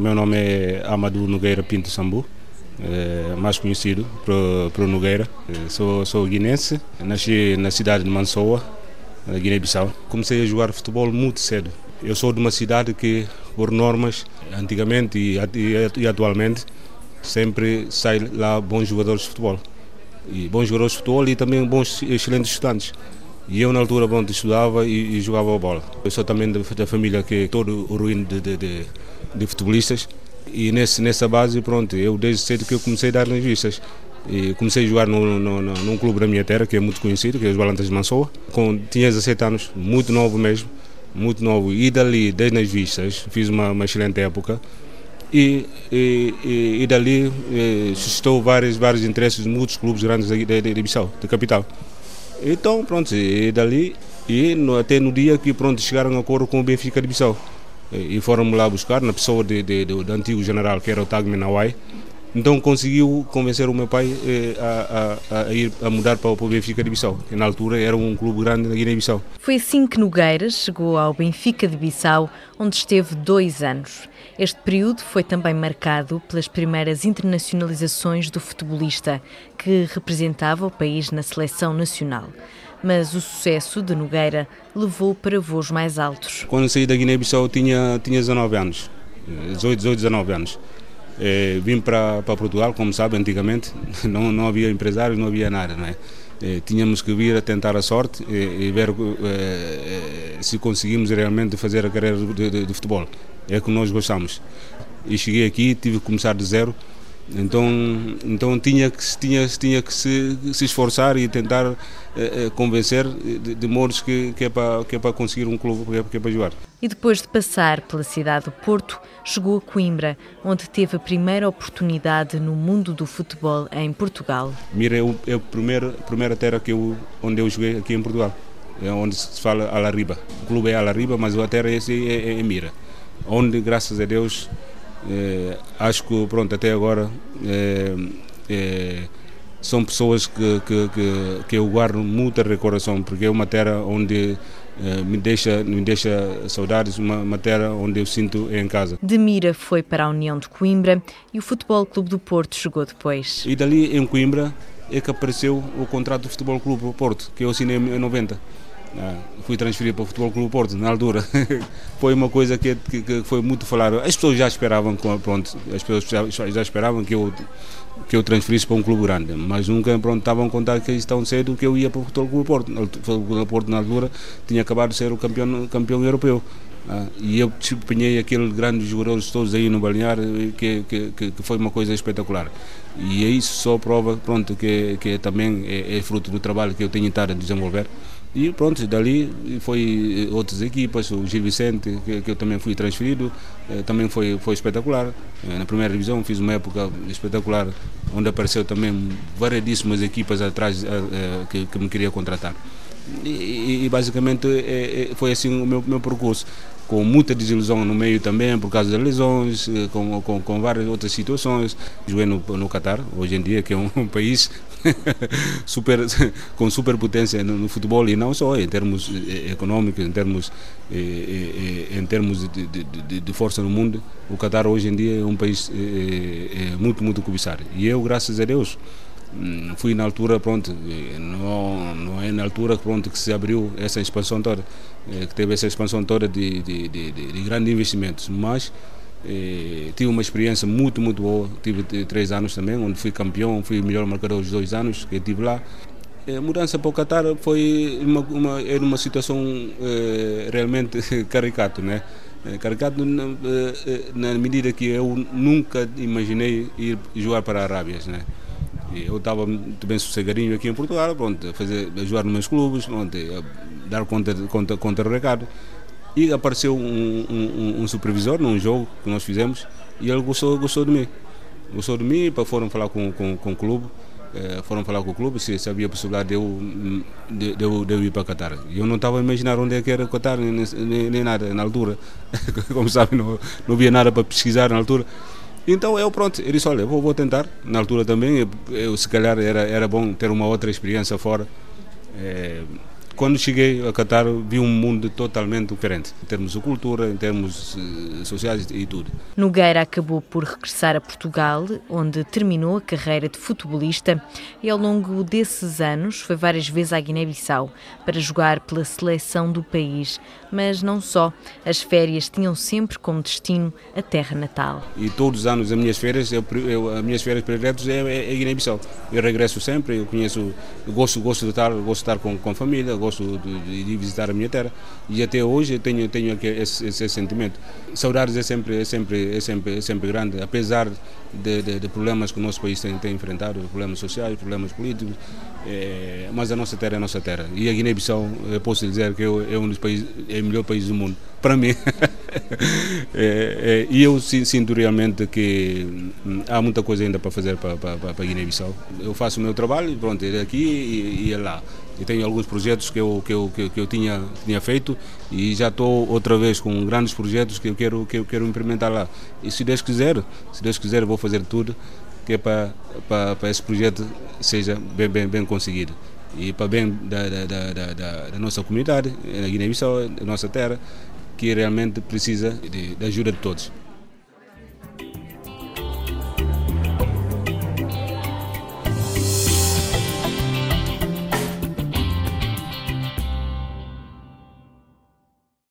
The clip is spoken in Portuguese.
meu nome é Amadou Nogueira Pinto Sambu, é, mais conhecido por, por Nogueira. Sou, sou guinense, nasci na cidade de Mansoa, na Guiné-Bissau. Comecei a jogar futebol muito cedo. Eu sou de uma cidade que, por normas, antigamente e, atualmente, sempre sai lá bons jogadores de futebol. E bons jogadores de futebol e também bons, excelentes estudantes. E eu, na altura, pronto, estudava e, e jogava a bola. Eu sou também da, da família que é todo o ruíno de, de, de, de, futebolistas. E nesse, nessa base, pronto, eu desde cedo que eu comecei a dar nas vistas. E comecei a jogar no, no, no, num clube da minha terra, que é muito conhecido, que é os Balantas de Mansoa. Com, tinha 17 anos, muito novo mesmo, muito novo. E dali, desde nas vistas, fiz uma, uma excelente época. E, e, e, e dali eh, suscitou vários, vários interesses de muitos clubes grandes da, da, da Bissau, da capital. Então, pronto, e dali, e no, até no dia que pronto, chegaram a acordo com o Benfica de Bissau. E, e foram lá buscar, na pessoa de, de, de, do antigo general, que era o Tagme Nawai. Então conseguiu convencer o meu pai eh, a, a, a, ir a mudar para o Benfica de Bissau, que na altura era um clube grande na Guiné-Bissau. Foi assim que Nogueira chegou ao Benfica de Bissau, onde esteve dois anos. Este período foi também marcado pelas primeiras internacionalizações do futebolista, que representava o país na seleção nacional. Mas o sucesso de Nogueira levou para voos mais altos. Quando saí da Guiné-Bissau tinha, tinha 19 anos, 18, 18, 19 anos. É, vim para, para Portugal, como sabe, antigamente não, não havia empresários, não havia nada, não é? É, tínhamos que vir a tentar a sorte e, e ver é, se conseguimos realmente fazer a carreira de, de, de futebol é que nós gostamos. E cheguei aqui, tive que começar de zero, então, então tinha que, tinha, tinha que se, se esforçar e tentar eh, eh convencer de, de modos que, que, é para, que é para conseguir um clube, que é, que é para jogar. E depois de passar pela cidade do Porto, chegou a Coimbra, onde teve a primeira oportunidade no mundo do futebol em Portugal. Mira é, o, é a primeira, primeira terra que eu, onde eu joguei aqui em Portugal, é onde se fala Alariba. O clube é Alariba, mas a terra é, é, é Mira onde, graças a Deus, eh, acho que pronto, até agora eh, eh, são pessoas que, que, que, eu guardo muita recordação, porque é uma terra onde me, deixa, me deixa saudades, uma, uma terra onde eu sinto em casa. De Mira foi para a União de Coimbra e o Futebol Clube do Porto chegou depois. E dali em Coimbra é que apareceu o contrato do Futebol Clube do Porto, que eu assinei em 90. Ah, fui transferido para o Futebol Clube Porto na altura. foi uma coisa que, que, que, foi muito falada. As pessoas já esperavam, pronto, as pessoas já, já, esperavam que eu que eu transferisse para um clube grande, mas nunca pronto, estavam a contar que tão cedo que eu ia para o Futebol Clube Porto. O Futebol Clube Porto na altura tinha acabado de ser o campeão, campeão europeu. Ah, e eu desempenhei aqueles grandes jogadores todos aí no balneário que, que, que, foi uma coisa espetacular. E é isso só prova pronto, que, que também é, é fruto do trabalho que eu tenho estado a desenvolver. E pronto, dali foi eh, outras equipas, o Gil Vicente, que, que eu também fui transferido, eh, também foi, foi espetacular. Eh, na primeira divisão fiz uma época espetacular, onde apareceu também variedíssimas equipas atrás que, que me queria contratar. E, e basicamente é, é, foi assim o meu, meu percurso com muita desilusão no meio também por causa das lesões, eh, com, com, com várias outras situações. Joguei no, no Qatar, hoje em dia, que é um, um país super, com superpotência no, no, futebol e não só em termos eh, econômicos, em termos, eh, em termos de, de, de, força no mundo. O Qatar hoje em dia é um país muito, muito cobiçado. E eu, graças a Deus, fui na altura, pronto, não, não é na altura pronto, que se abriu essa expansão toda. Eh, que teve essa expansão toda de, de, de, de grandes investimentos, mas eh, tive uma experiência muito, muito boa. Tive três anos também, onde fui campeão, fui o melhor marcador dos dois anos que estive lá. A eh, mudança para o Qatar foi uma, uma, era uma situação eh, realmente caricata, né? Eh, caricato na, na, medida que eu nunca imaginei ir jogar para a Arábia, né? Eu estava muito bem sossegadinho aqui em Portugal, pronto, fazer, jogar nos meus clubes, pronto, dar conta, conta, conta do recado. E apareceu um, um, um, supervisor num jogo que nós fizemos e ele gostou, gostou de mim. Gostou de mim, foram falar com, com, com o clube, eh, foram falar com o clube se, se havia possibilidade de eu, de, eu, de eu ir para Qatar. Eu não estava a imaginar onde é que era Qatar, nem, nem, nem nada na altura. Como sabem, não, não havia nada para pesquisar na altura. Então eu pronto, ele disse, olha, vou, vou tentar. Na altura também, eu, eu, se calhar era, era bom ter uma outra experiência fora. É, quando cheguei a Qatar vi um mundo totalmente diferente, em termos de cultura, em termos uh, sociais e tudo. Nogueira acabou por regressar a Portugal, onde terminou a carreira de futebolista e ao longo desses anos foi várias vezes à Guiné-Bissau para jogar pela seleção do país, mas não só. As férias tinham sempre como destino a terra natal. E todos os anos as minhas férias, eu, eu, as minhas férias prediletas é, é, é Guiné-Bissau. Eu regresso sempre, eu conheço, eu gosto, gosto de estar, gosto de estar com, com a família, gosto de, de, visitar a minha terra e até hoje tenho tenho esse, esse, sentimento. Saudades é sempre é sempre é sempre é sempre grande, apesar de, de, de problemas que o nosso país tem, tem enfrentado, problemas sociais, problemas políticos, é, mas a nossa terra é a nossa terra e a Guiné-Bissau eu posso dizer que é um dos países é o melhor país do mundo para mim. é, é, e eu sinto realmente que hum, há muita coisa ainda para fazer para, para, para Guiné-Bissau. Eu faço o meu trabalho, pronto, é aqui e, e é lá. E tenho alguns projetos que eu, que eu, que eu tinha, tinha feito e já estou outra vez com grandes projetos que eu quero, que eu quero implementar lá. E se Deus quiser, se Deus quiser, vou fazer tudo que é para, para, para esse projeto seja bem, bem, bem conseguido e para bem da, da, da, da nossa comunidade, na Guiné-Bissau, da nossa terra, que realmente precisa de, de ajuda de todos.